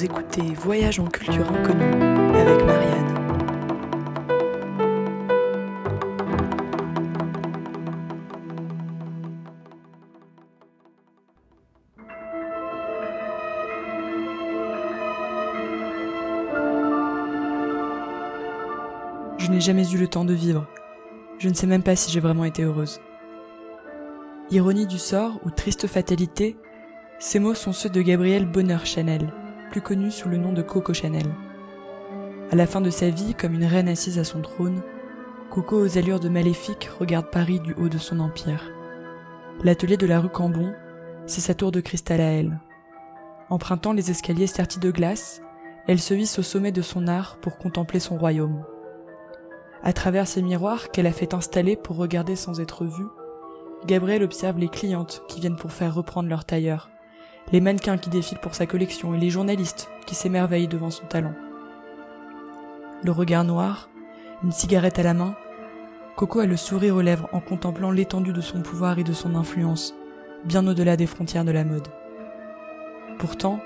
Vous écoutez Voyage en culture inconnue avec Marianne. Je n'ai jamais eu le temps de vivre. Je ne sais même pas si j'ai vraiment été heureuse. Ironie du sort ou triste fatalité, ces mots sont ceux de Gabrielle Bonheur Chanel, plus connue sous le nom de Coco Chanel. À la fin de sa vie, comme une reine assise à son trône, Coco aux allures de maléfique regarde Paris du haut de son empire. L'atelier de la rue Cambon, c'est sa tour de cristal à elle. Empruntant les escaliers sertis de glace, elle se hisse au sommet de son art pour contempler son royaume. À travers ces miroirs qu'elle a fait installer pour regarder sans être vue, Gabrielle observe les clientes qui viennent pour faire reprendre leur tailleur, les mannequins qui défilent pour sa collection et les journalistes qui s'émerveillent devant son talent. Le regard noir, une cigarette à la main, Coco a le sourire aux lèvres en contemplant l'étendue de son pouvoir et de son influence, bien au-delà des frontières de la mode. Pourtant,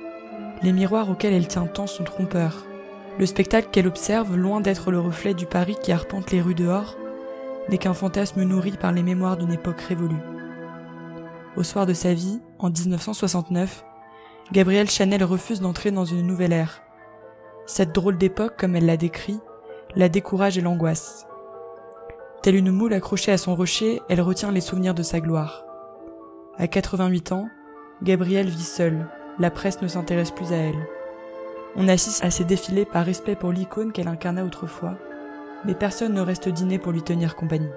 les miroirs auxquels elle tient tant sont trompeurs, le spectacle qu'elle observe, loin d'être le reflet du Paris qui arpente les rues dehors, n'est qu'un fantasme nourri par les mémoires d'une époque révolue. Au soir de sa vie, en 1969, Gabrielle Chanel refuse d'entrer dans une nouvelle ère. Cette drôle d'époque, comme elle l'a décrit, la décourage et l'angoisse. Telle une moule accrochée à son rocher, elle retient les souvenirs de sa gloire. À 88 ans, Gabrielle vit seule, la presse ne s'intéresse plus à elle. On assiste à ses défilés par respect pour l'icône qu'elle incarna autrefois, mais personne ne reste dîner pour lui tenir compagnie.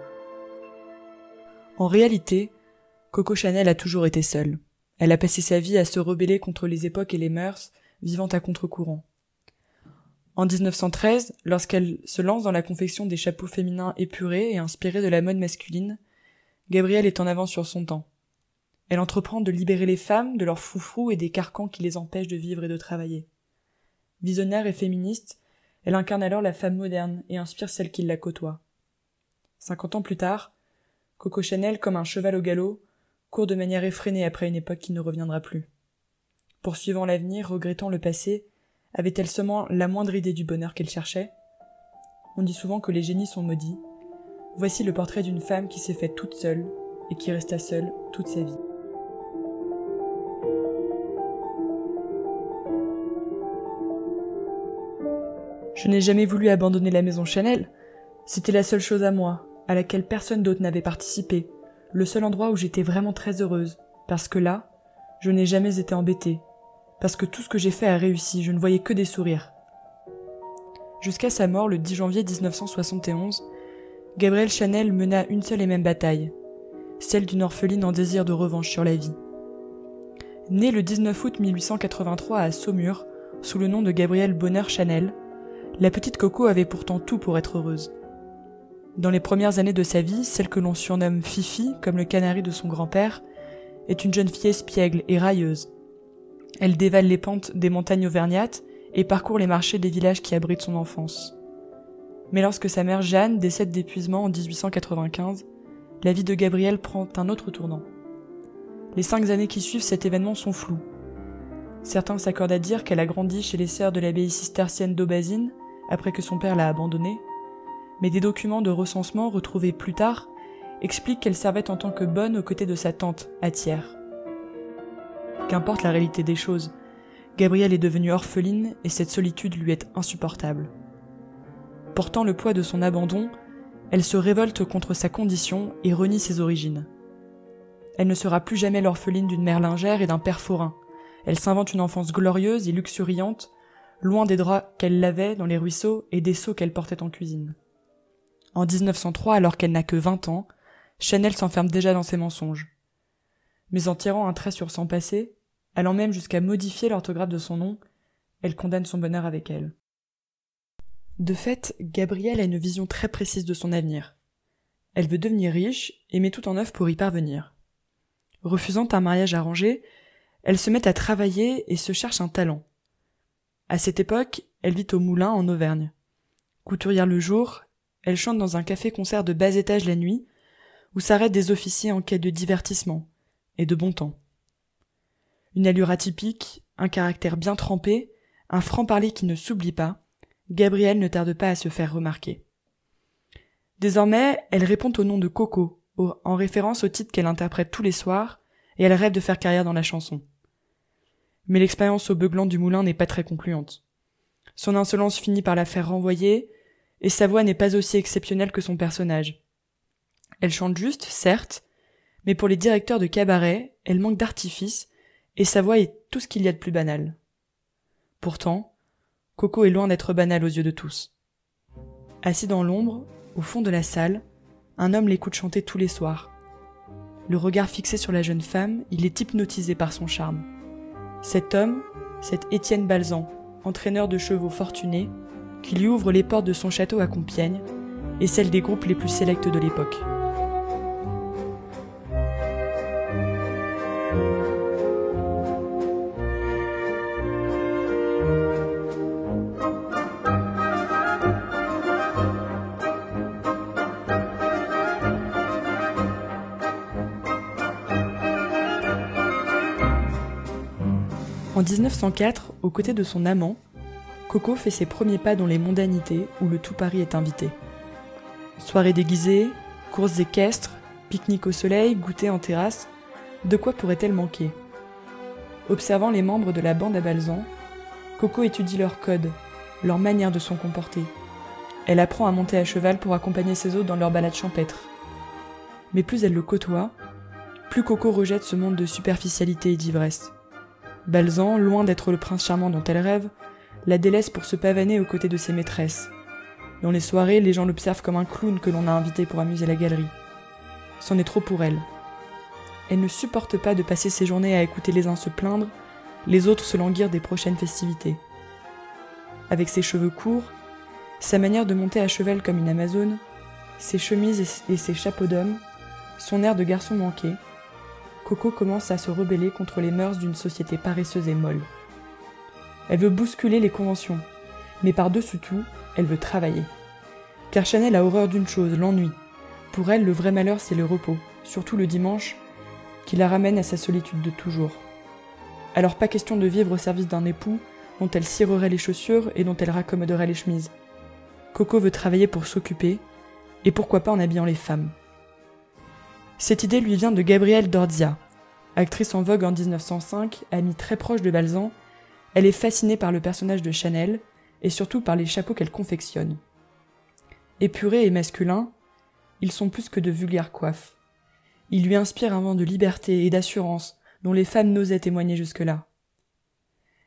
En réalité, Coco Chanel a toujours été seule. Elle a passé sa vie à se rebeller contre les époques et les mœurs, vivant à contre-courant. En 1913, lorsqu'elle se lance dans la confection des chapeaux féminins épurés et inspirés de la mode masculine, Gabrielle est en avance sur son temps. Elle entreprend de libérer les femmes de leurs froufrous et des carcans qui les empêchent de vivre et de travailler. Visionnaire et féministe, elle incarne alors la femme moderne et inspire celle qui la côtoie. Cinquante ans plus tard, Coco Chanel, comme un cheval au galop, de manière effrénée après une époque qui ne reviendra plus. Poursuivant l'avenir, regrettant le passé, avait-elle seulement la moindre idée du bonheur qu'elle cherchait? On dit souvent que les génies sont maudits. Voici le portrait d'une femme qui s'est faite toute seule et qui resta seule toute sa vie. Je n'ai jamais voulu abandonner la maison Chanel. C'était la seule chose à moi, à laquelle personne d'autre n'avait participé, le seul endroit où j'étais vraiment très heureuse, parce que là, je n'ai jamais été embêtée, parce que tout ce que j'ai fait a réussi, je ne voyais que des sourires. Jusqu'à sa mort le 10 janvier 1971, Gabrielle Chanel mena une seule et même bataille, celle d'une orpheline en désir de revanche sur la vie. Née le 19 août 1883 à Saumur, sous le nom de Gabrielle Bonheur Chanel, la petite Coco avait pourtant tout pour être heureuse. Dans les premières années de sa vie, celle que l'on surnomme Fifi, comme le canari de son grand-père, est une jeune fille espiègle et railleuse. Elle dévale les pentes des montagnes auvergnates et parcourt les marchés des villages qui abritent son enfance. Mais lorsque sa mère Jeanne décède d'épuisement en 1895, la vie de Gabrielle prend un autre tournant. Les cinq années qui suivent cet événement sont floues. Certains s'accordent à dire qu'elle a grandi chez les sœurs de l'abbaye cistercienne d'Aubazine, après que son père l'a abandonnée, mais des documents de recensement retrouvés plus tard expliquent qu'elle servait en tant que bonne aux côtés de sa tante, Thiers. Qu'importe la réalité des choses, Gabrielle est devenue orpheline et cette solitude lui est insupportable. Portant le poids de son abandon, elle se révolte contre sa condition et renie ses origines. Elle ne sera plus jamais l'orpheline d'une mère lingère et d'un père forain. Elle s'invente une enfance glorieuse et luxuriante, loin des draps qu'elle lavait dans les ruisseaux et des seaux qu'elle portait en cuisine. En 1903, alors qu'elle n'a que 20 ans, Chanel s'enferme déjà dans ses mensonges. Mais en tirant un trait sur son passé, allant même jusqu'à modifier l'orthographe de son nom, elle condamne son bonheur avec elle. De fait, Gabrielle a une vision très précise de son avenir. Elle veut devenir riche et met tout en œuvre pour y parvenir. Refusant un mariage arrangé, elle se met à travailler et se cherche un talent. À cette époque, elle vit au moulin en Auvergne. Couturière le jour, elle chante dans un café-concert de bas étage la nuit, où s'arrêtent des officiers en quête de divertissement et de bon temps. Une allure atypique, un caractère bien trempé, un franc-parler qui ne s'oublie pas, Gabrielle ne tarde pas à se faire remarquer. Désormais, elle répond au nom de Coco, en référence au titre qu'elle interprète tous les soirs, et elle rêve de faire carrière dans la chanson. Mais l'expérience au beuglant du moulin n'est pas très concluante. Son insolence finit par la faire renvoyer, et sa voix n'est pas aussi exceptionnelle que son personnage. Elle chante juste, certes, mais pour les directeurs de cabaret, elle manque d'artifice, et sa voix est tout ce qu'il y a de plus banal. Pourtant, Coco est loin d'être banal aux yeux de tous. Assis dans l'ombre, au fond de la salle, un homme l'écoute chanter tous les soirs. Le regard fixé sur la jeune femme, il est hypnotisé par son charme. Cet homme, c'est Étienne Balzan, entraîneur de chevaux fortuné, qui lui ouvre les portes de son château à Compiègne et celles des groupes les plus sélects de l'époque. En 1904, aux côtés de son amant, Coco fait ses premiers pas dans les mondanités où le tout Paris est invité. Soirées déguisées, courses équestres, pique-nique au soleil, goûter en terrasse, de quoi pourrait-elle manquer? Observant les membres de la bande à Balzan, Coco étudie leur code, leur manière de s'en comporter. Elle apprend à monter à cheval pour accompagner ses hôtes dans leur balade champêtre. Mais plus elle le côtoie, plus Coco rejette ce monde de superficialité et d'ivresse. Balzan, loin d'être le prince charmant dont elle rêve, la délaisse pour se pavaner aux côtés de ses maîtresses. Dans les soirées, les gens l'observent comme un clown que l'on a invité pour amuser la galerie. C'en est trop pour elle. Elle ne supporte pas de passer ses journées à écouter les uns se plaindre, les autres se languir des prochaines festivités. Avec ses cheveux courts, sa manière de monter à cheval comme une Amazone, ses chemises et ses chapeaux d'homme, son air de garçon manqué, Coco commence à se rebeller contre les mœurs d'une société paresseuse et molle. Elle veut bousculer les conventions, mais par-dessus tout, elle veut travailler. Car Chanel a horreur d'une chose, l'ennui. Pour elle, le vrai malheur, c'est le repos, surtout le dimanche, qui la ramène à sa solitude de toujours. Alors pas question de vivre au service d'un époux dont elle cirerait les chaussures et dont elle raccommoderait les chemises. Coco veut travailler pour s'occuper, et pourquoi pas en habillant les femmes. Cette idée lui vient de Gabrielle Dorzia. Actrice en vogue en 1905, amie très proche de Balzan, elle est fascinée par le personnage de Chanel et surtout par les chapeaux qu'elle confectionne. Épurés et masculins, ils sont plus que de vulgaires coiffes. Ils lui inspirent un vent de liberté et d'assurance dont les femmes n'osaient témoigner jusque-là.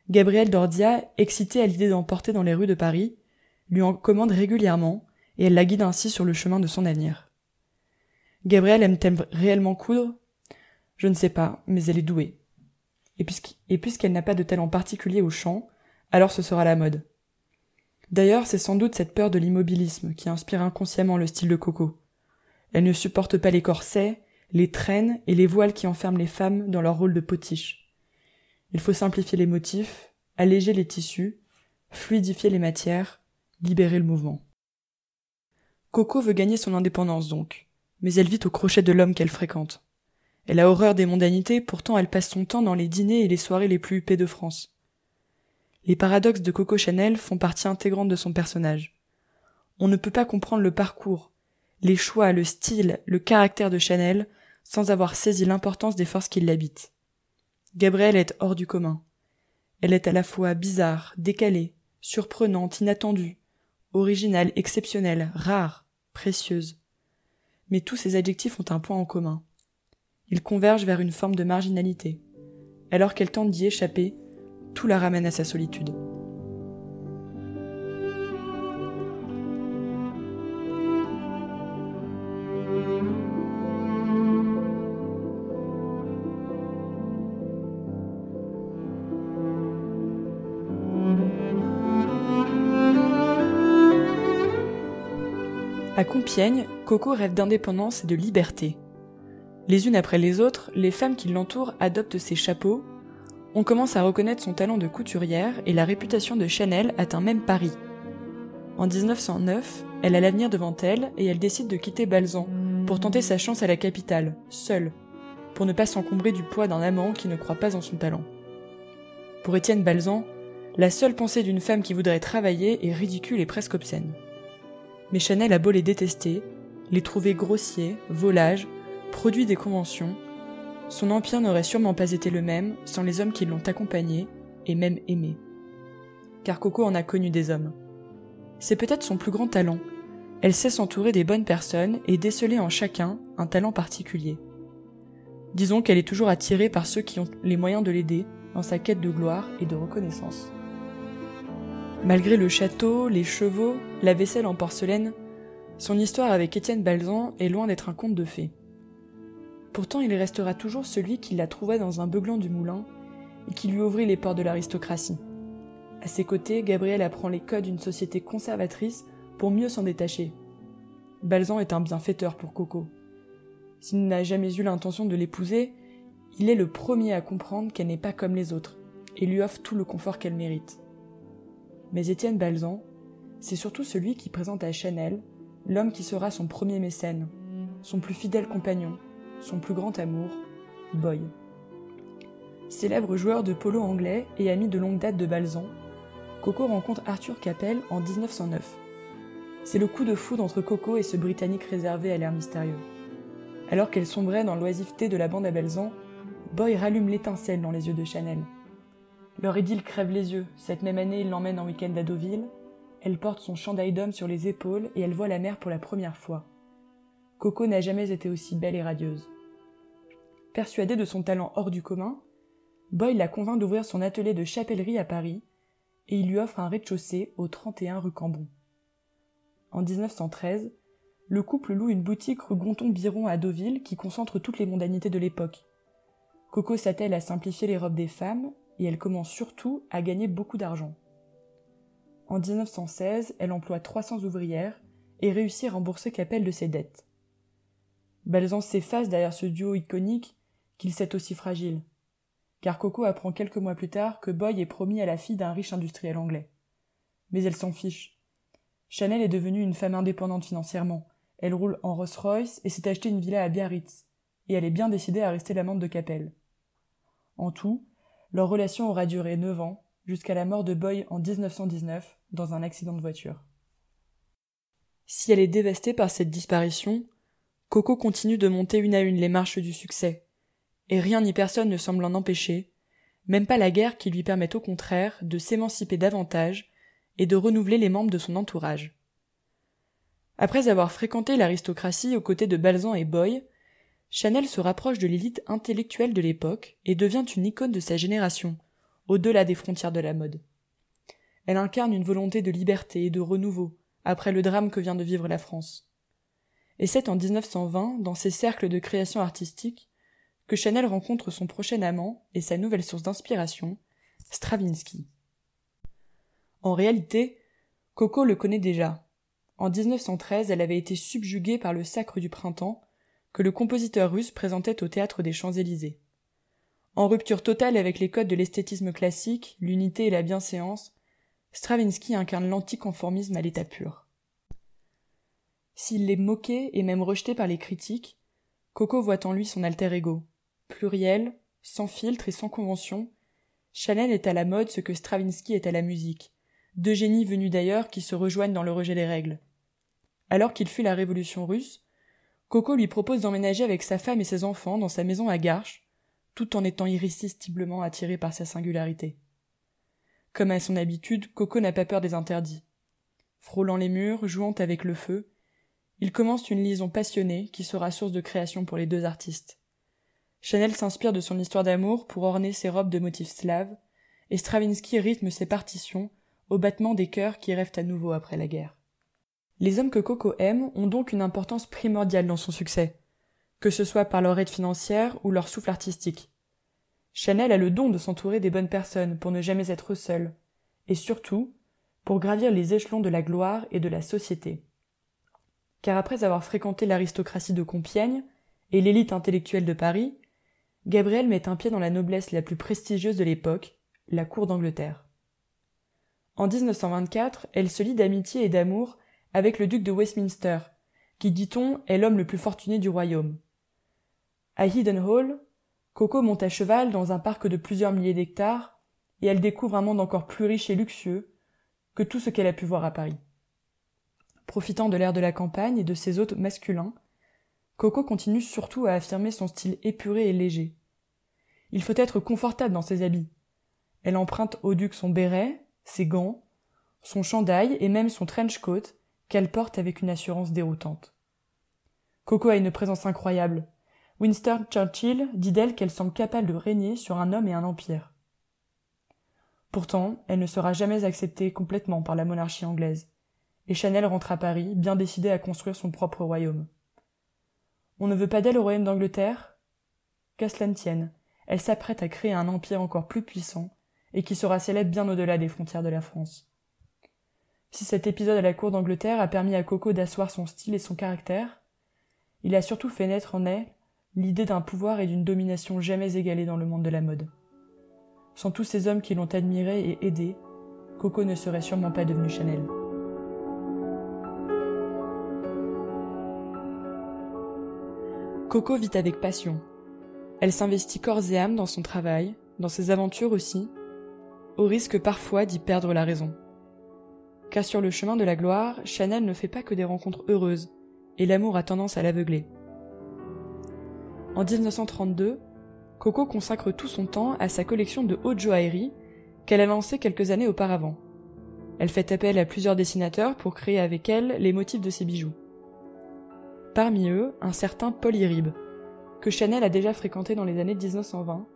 Gabrielle Dordia, excitée à l'idée d'en porter dans les rues de Paris, lui en commande régulièrement et elle la guide ainsi sur le chemin de son avenir. Gabrielle aime-t-elle réellement coudre? Je ne sais pas, mais elle est douée. Et puisqu'elle n'a pas de talent particulier au chant, alors ce sera la mode. D'ailleurs, c'est sans doute cette peur de l'immobilisme qui inspire inconsciemment le style de Coco. Elle ne supporte pas les corsets, les traînes et les voiles qui enferment les femmes dans leur rôle de potiche. Il faut simplifier les motifs, alléger les tissus, fluidifier les matières, libérer le mouvement. Coco veut gagner son indépendance donc mais elle vit au crochet de l'homme qu'elle fréquente. Elle a horreur des mondanités, pourtant elle passe son temps dans les dîners et les soirées les plus huppées de France. Les paradoxes de Coco Chanel font partie intégrante de son personnage. On ne peut pas comprendre le parcours, les choix, le style, le caractère de Chanel sans avoir saisi l'importance des forces qui l'habitent. Gabrielle est hors du commun. Elle est à la fois bizarre, décalée, surprenante, inattendue, originale, exceptionnelle, rare, précieuse mais tous ces adjectifs ont un point en commun. Ils convergent vers une forme de marginalité. Alors qu'elle tente d'y échapper, tout la ramène à sa solitude. À Compiègne, Coco rêve d'indépendance et de liberté. Les unes après les autres, les femmes qui l'entourent adoptent ses chapeaux. On commence à reconnaître son talent de couturière et la réputation de Chanel atteint même Paris. En 1909, elle a l'avenir devant elle et elle décide de quitter Balzan pour tenter sa chance à la capitale, seule, pour ne pas s'encombrer du poids d'un amant qui ne croit pas en son talent. Pour Étienne Balzan, La seule pensée d'une femme qui voudrait travailler est ridicule et presque obscène. Mais Chanel a beau les détester, les trouver grossiers, volages, produits des conventions, son empire n'aurait sûrement pas été le même sans les hommes qui l'ont accompagné et même aimé. Car Coco en a connu des hommes. C'est peut-être son plus grand talent. Elle sait s'entourer des bonnes personnes et déceler en chacun un talent particulier. Disons qu'elle est toujours attirée par ceux qui ont les moyens de l'aider dans sa quête de gloire et de reconnaissance. Malgré le château, les chevaux, la vaisselle en porcelaine, son histoire avec Étienne Balzan est loin d'être un conte de fées. Pourtant, il restera toujours celui qui la trouva dans un beuglant du moulin et qui lui ouvrit les portes de l'aristocratie. À ses côtés, Gabriel apprend les codes d'une société conservatrice pour mieux s'en détacher. Balzan est un bienfaiteur pour Coco. S'il n'a jamais eu l'intention de l'épouser, il est le premier à comprendre qu'elle n'est pas comme les autres et lui offre tout le confort qu'elle mérite. Mais Étienne Balzan, c'est surtout celui qui présente à Chanel l'homme qui sera son premier mécène, son plus fidèle compagnon, son plus grand amour, Boy. Célèbre joueur de polo anglais et ami de longue date de Balzan, Coco rencontre Arthur Capel en 1909. C'est le coup de foudre entre Coco et ce Britannique réservé à l'air mystérieux. Alors qu'elle sombrait dans l'oisiveté de la bande à Balzan, Boy rallume l'étincelle dans les yeux de Chanel. Leur idylle crève les yeux. Cette même année, il l'emmène en week-end à Deauville. Elle porte son chandail d'homme sur les épaules et elle voit la mer pour la première fois. Coco n'a jamais été aussi belle et radieuse. Persuadée de son talent hors du commun, Boy la convainc d'ouvrir son atelier de chapellerie à Paris et il lui offre un rez-de-chaussée au 31 rue Cambon. En 1913, le couple loue une boutique rue Gonton-Biron à Deauville qui concentre toutes les mondanités de l'époque. Coco s'attelle à simplifier les robes des femmes et elle commence surtout à gagner beaucoup d'argent. En 1916, elle emploie 300 ouvrières et réussit à rembourser Capel de ses dettes. Balzan s'efface derrière ce duo iconique qu'il sait aussi fragile. Car Coco apprend quelques mois plus tard que Boy est promis à la fille d'un riche industriel anglais. Mais elle s'en fiche. Chanel est devenue une femme indépendante financièrement. Elle roule en Rolls-Royce et s'est acheté une villa à Biarritz. Et elle est bien décidée à rester l'amante de Capel. En tout, leur relation aura duré neuf ans, jusqu'à la mort de Boy en 1919 dans un accident de voiture. Si elle est dévastée par cette disparition, Coco continue de monter une à une les marches du succès, et rien ni personne ne semble en empêcher, même pas la guerre qui lui permet au contraire de s'émanciper davantage et de renouveler les membres de son entourage. Après avoir fréquenté l'aristocratie aux côtés de Balzan et Boy, Chanel se rapproche de l'élite intellectuelle de l'époque et devient une icône de sa génération, au-delà des frontières de la mode. Elle incarne une volonté de liberté et de renouveau, après le drame que vient de vivre la France et c'est en 1920, dans ces cercles de création artistique, que Chanel rencontre son prochain amant et sa nouvelle source d'inspiration, Stravinsky. En réalité, Coco le connaît déjà. En 1913, elle avait été subjuguée par le Sacre du Printemps, que le compositeur russe présentait au théâtre des Champs-Élysées. En rupture totale avec les codes de l'esthétisme classique, l'unité et la bienséance, Stravinsky incarne l'anticonformisme à l'état pur. S'il l'est moqué et même rejeté par les critiques, Coco voit en lui son alter ego. Pluriel, sans filtre et sans convention, Chanel est à la mode ce que Stravinsky est à la musique, deux génies venus d'ailleurs qui se rejoignent dans le rejet des règles. Alors qu'il fuit la révolution russe, Coco lui propose d'emménager avec sa femme et ses enfants dans sa maison à Garches, tout en étant irrésistiblement attiré par sa singularité. Comme à son habitude, Coco n'a pas peur des interdits. Frôlant les murs, jouant avec le feu, il commence une liaison passionnée qui sera source de création pour les deux artistes. Chanel s'inspire de son histoire d'amour pour orner ses robes de motifs slaves, et Stravinsky rythme ses partitions au battement des cœurs qui rêvent à nouveau après la guerre. Les hommes que Coco aime ont donc une importance primordiale dans son succès, que ce soit par leur aide financière ou leur souffle artistique. Chanel a le don de s'entourer des bonnes personnes pour ne jamais être seule, et surtout pour gravir les échelons de la gloire et de la société car après avoir fréquenté l'aristocratie de Compiègne et l'élite intellectuelle de Paris, Gabriel met un pied dans la noblesse la plus prestigieuse de l'époque, la cour d'Angleterre. En 1924, elle se lie d'amitié et d'amour avec le duc de Westminster, qui, dit-on, est l'homme le plus fortuné du royaume. À Hidden Hall, Coco monte à cheval dans un parc de plusieurs milliers d'hectares, et elle découvre un monde encore plus riche et luxueux que tout ce qu'elle a pu voir à Paris. Profitant de l'air de la campagne et de ses hôtes masculins, Coco continue surtout à affirmer son style épuré et léger. Il faut être confortable dans ses habits. Elle emprunte au duc son béret, ses gants, son chandail et même son trench coat qu'elle porte avec une assurance déroutante. Coco a une présence incroyable. Winston Churchill dit d'elle qu'elle semble capable de régner sur un homme et un empire. Pourtant, elle ne sera jamais acceptée complètement par la monarchie anglaise, et Chanel rentre à Paris, bien décidée à construire son propre royaume. On ne veut pas d'elle au royaume d'Angleterre? Qu'à cela ne tienne, elle s'apprête à créer un empire encore plus puissant, et qui sera célèbre bien au-delà des frontières de la France. Si cet épisode à la cour d'Angleterre a permis à Coco d'asseoir son style et son caractère, il a surtout fait naître en elle l'idée d'un pouvoir et d'une domination jamais égalée dans le monde de la mode. Sans tous ces hommes qui l'ont admirée et aidée, Coco ne serait sûrement pas devenue Chanel. Coco vit avec passion. Elle s'investit corps et âme dans son travail, dans ses aventures aussi, au risque parfois d'y perdre la raison car sur le chemin de la gloire, Chanel ne fait pas que des rencontres heureuses, et l'amour a tendance à l'aveugler. En 1932, Coco consacre tout son temps à sa collection de haute joaillerie qu'elle a lancée quelques années auparavant. Elle fait appel à plusieurs dessinateurs pour créer avec elle les motifs de ses bijoux. Parmi eux, un certain Paul Irib, que Chanel a déjà fréquenté dans les années 1920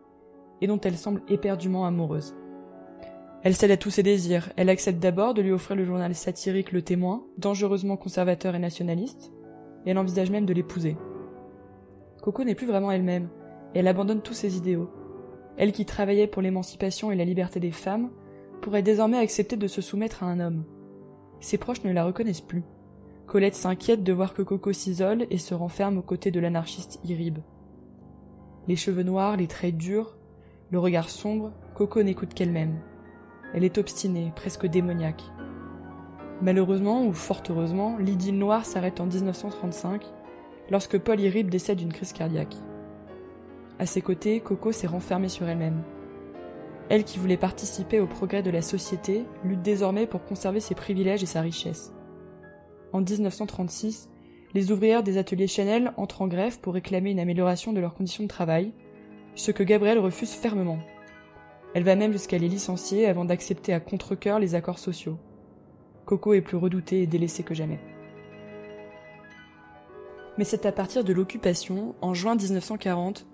et dont elle semble éperdument amoureuse. Elle cède à tous ses désirs. Elle accepte d'abord de lui offrir le journal satirique Le Témoin, dangereusement conservateur et nationaliste, et elle envisage même de l'épouser. Coco n'est plus vraiment elle-même, et elle abandonne tous ses idéaux. Elle qui travaillait pour l'émancipation et la liberté des femmes, pourrait désormais accepter de se soumettre à un homme. Ses proches ne la reconnaissent plus. Colette s'inquiète de voir que Coco s'isole et se renferme aux côtés de l'anarchiste Irib. Les cheveux noirs, les traits durs, le regard sombre, Coco n'écoute qu'elle-même. Elle est obstinée, presque démoniaque. Malheureusement, ou fort heureusement, l'idylle noire s'arrête en 1935, lorsque Paul Irib décède d'une crise cardiaque. À ses côtés, Coco s'est renfermée sur elle-même. Elle qui voulait participer au progrès de la société lutte désormais pour conserver ses privilèges et sa richesse. En 1936, les ouvrières des ateliers Chanel entrent en grève pour réclamer une amélioration de leurs conditions de travail, ce que Gabriel refuse fermement. Elle va même jusqu'à les licencier avant d'accepter à contre-coeur les accords sociaux. Coco est plus redoutée et délaissée que jamais. Mais c'est à partir de l'occupation, en juin 1940,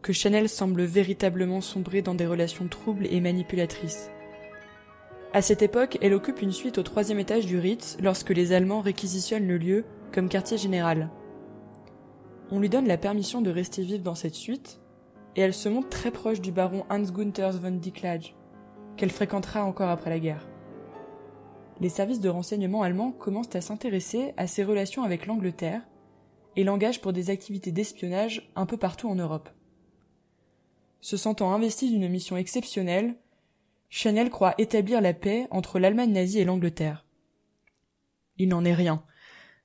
que Chanel semble véritablement sombrer dans des relations troubles et manipulatrices. À cette époque, elle occupe une suite au troisième étage du Ritz lorsque les Allemands réquisitionnent le lieu comme quartier général. On lui donne la permission de rester vive dans cette suite, et elle se montre très proche du baron Hans Gunther von Dicklage, qu'elle fréquentera encore après la guerre. Les services de renseignement allemands commencent à s'intéresser à ses relations avec l'Angleterre et l'engagent pour des activités d'espionnage un peu partout en Europe. Se sentant investie d'une mission exceptionnelle, Chanel croit établir la paix entre l'Allemagne nazie et l'Angleterre. Il n'en est rien.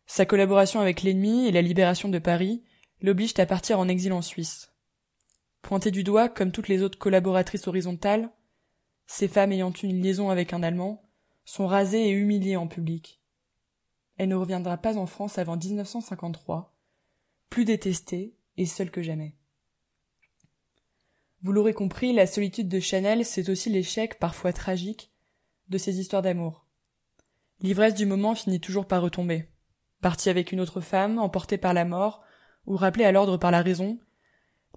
Sa collaboration avec l'ennemi et la libération de Paris l'obligent à partir en exil en Suisse. Pointée du doigt comme toutes les autres collaboratrices horizontales, ces femmes ayant une liaison avec un Allemand sont rasées et humiliées en public. Elle ne reviendra pas en France avant 1953, plus détestée et seule que jamais. Vous l'aurez compris, la solitude de Chanel, c'est aussi l'échec, parfois tragique, de ses histoires d'amour. L'ivresse du moment finit toujours par retomber. Partie avec une autre femme, emportée par la mort, ou rappelée à l'ordre par la raison,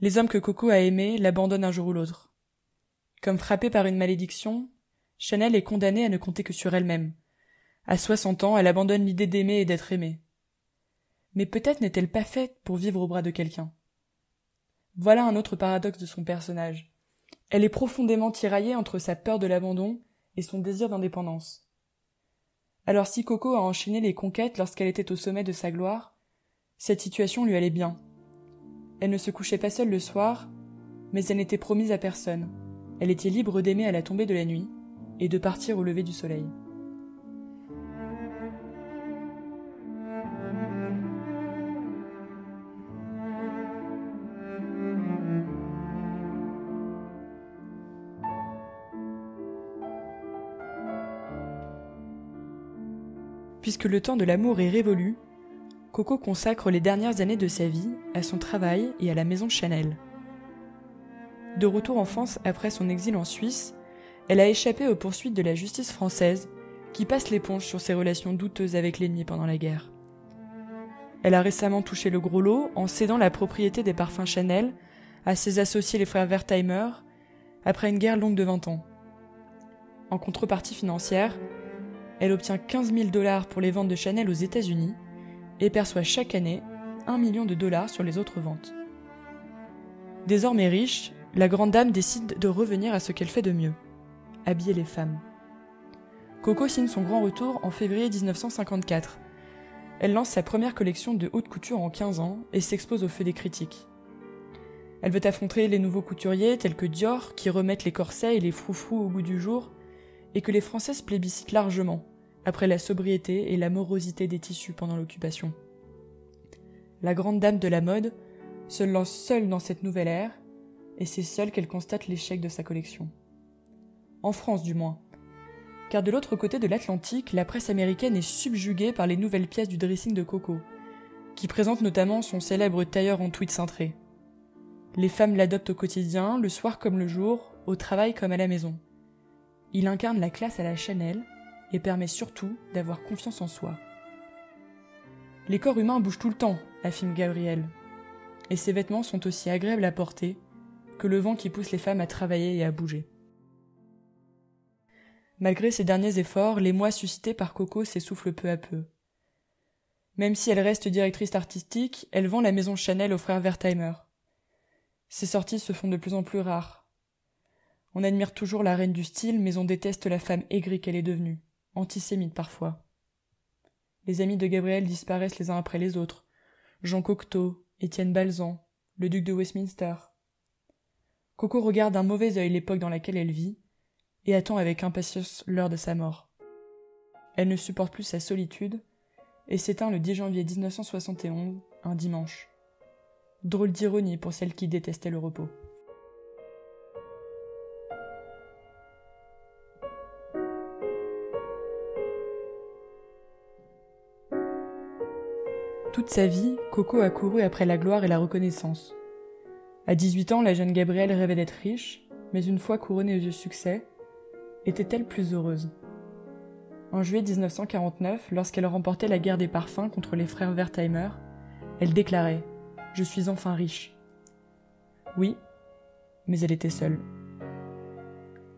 les hommes que Coco a aimés l'abandonnent un jour ou l'autre. Comme frappée par une malédiction, Chanel est condamnée à ne compter que sur elle-même. À soixante ans, elle abandonne l'idée d'aimer et d'être aimée. Mais peut-être n'est-elle pas faite pour vivre au bras de quelqu'un. Voilà un autre paradoxe de son personnage. Elle est profondément tiraillée entre sa peur de l'abandon et son désir d'indépendance. Alors si Coco a enchaîné les conquêtes lorsqu'elle était au sommet de sa gloire, cette situation lui allait bien. Elle ne se couchait pas seule le soir, mais elle n'était promise à personne. Elle était libre d'aimer à la tombée de la nuit et de partir au lever du soleil. Puisque le temps de l'amour est révolu, Coco consacre les dernières années de sa vie à son travail et à la maison Chanel. De retour en France après son exil en Suisse, elle a échappé aux poursuites de la justice française qui passe l'éponge sur ses relations douteuses avec l'ennemi pendant la guerre. Elle a récemment touché le gros lot en cédant la propriété des parfums Chanel à ses associés les frères Wertheimer après une guerre longue de 20 ans. En contrepartie financière, elle obtient 15 000 dollars pour les ventes de Chanel aux États-Unis et perçoit chaque année 1 million de dollars sur les autres ventes. Désormais riche, la grande dame décide de revenir à ce qu'elle fait de mieux habiller les femmes. Coco signe son grand retour en février 1954. Elle lance sa première collection de haute couture en 15 ans et s'expose au feu des critiques. Elle veut affronter les nouveaux couturiers tels que Dior qui remettent les corsets et les froufrous au goût du jour et que les Françaises plébiscitent largement après la sobriété et la morosité des tissus pendant l'occupation. La grande dame de la mode se lance seule dans cette nouvelle ère et c'est seule qu'elle constate l'échec de sa collection. En France du moins. Car de l'autre côté de l'Atlantique, la presse américaine est subjuguée par les nouvelles pièces du dressing de Coco, qui présente notamment son célèbre tailleur en tweed cintré. Les femmes l'adoptent au quotidien, le soir comme le jour, au travail comme à la maison. Il incarne la classe à la Chanel et permet surtout d'avoir confiance en soi. Les corps humains bougent tout le temps, affirme Gabriel. Et ses vêtements sont aussi agréables à porter que le vent qui pousse les femmes à travailler et à bouger. Malgré ses derniers efforts, les mois suscités par Coco s'essoufflent peu à peu. Même si elle reste directrice artistique, elle vend la maison Chanel aux frères Wertheimer. Ses sorties se font de plus en plus rares. On admire toujours la reine du style, mais on déteste la femme aigrie qu'elle est devenue, antisémite parfois. Les amis de Gabriel disparaissent les uns après les autres. Jean Cocteau, Étienne Balzan, le duc de Westminster. Coco regarde d'un mauvais œil l'époque dans laquelle elle vit, et attend avec impatience l'heure de sa mort. Elle ne supporte plus sa solitude et s'éteint le 10 janvier 1971, un dimanche. Drôle d'ironie pour celle qui détestait le repos. Toute sa vie, Coco a couru après la gloire et la reconnaissance. À 18 ans, la jeune Gabrielle rêvait d'être riche, mais une fois couronnée aux yeux succès, était-elle plus heureuse? En juillet 1949, lorsqu'elle remportait la guerre des parfums contre les frères Wertheimer, elle déclarait Je suis enfin riche. Oui, mais elle était seule.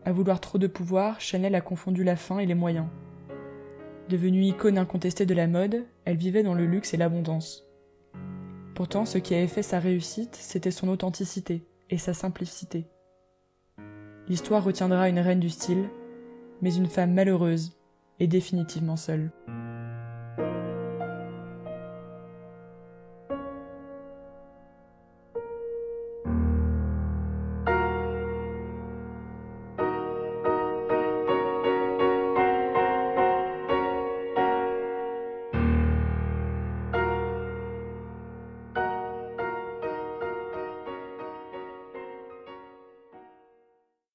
À vouloir trop de pouvoir, Chanel a confondu la faim et les moyens. Devenue icône incontestée de la mode, elle vivait dans le luxe et l'abondance. Pourtant, ce qui avait fait sa réussite, c'était son authenticité et sa simplicité. L'histoire retiendra une reine du style, mais une femme malheureuse et définitivement seule.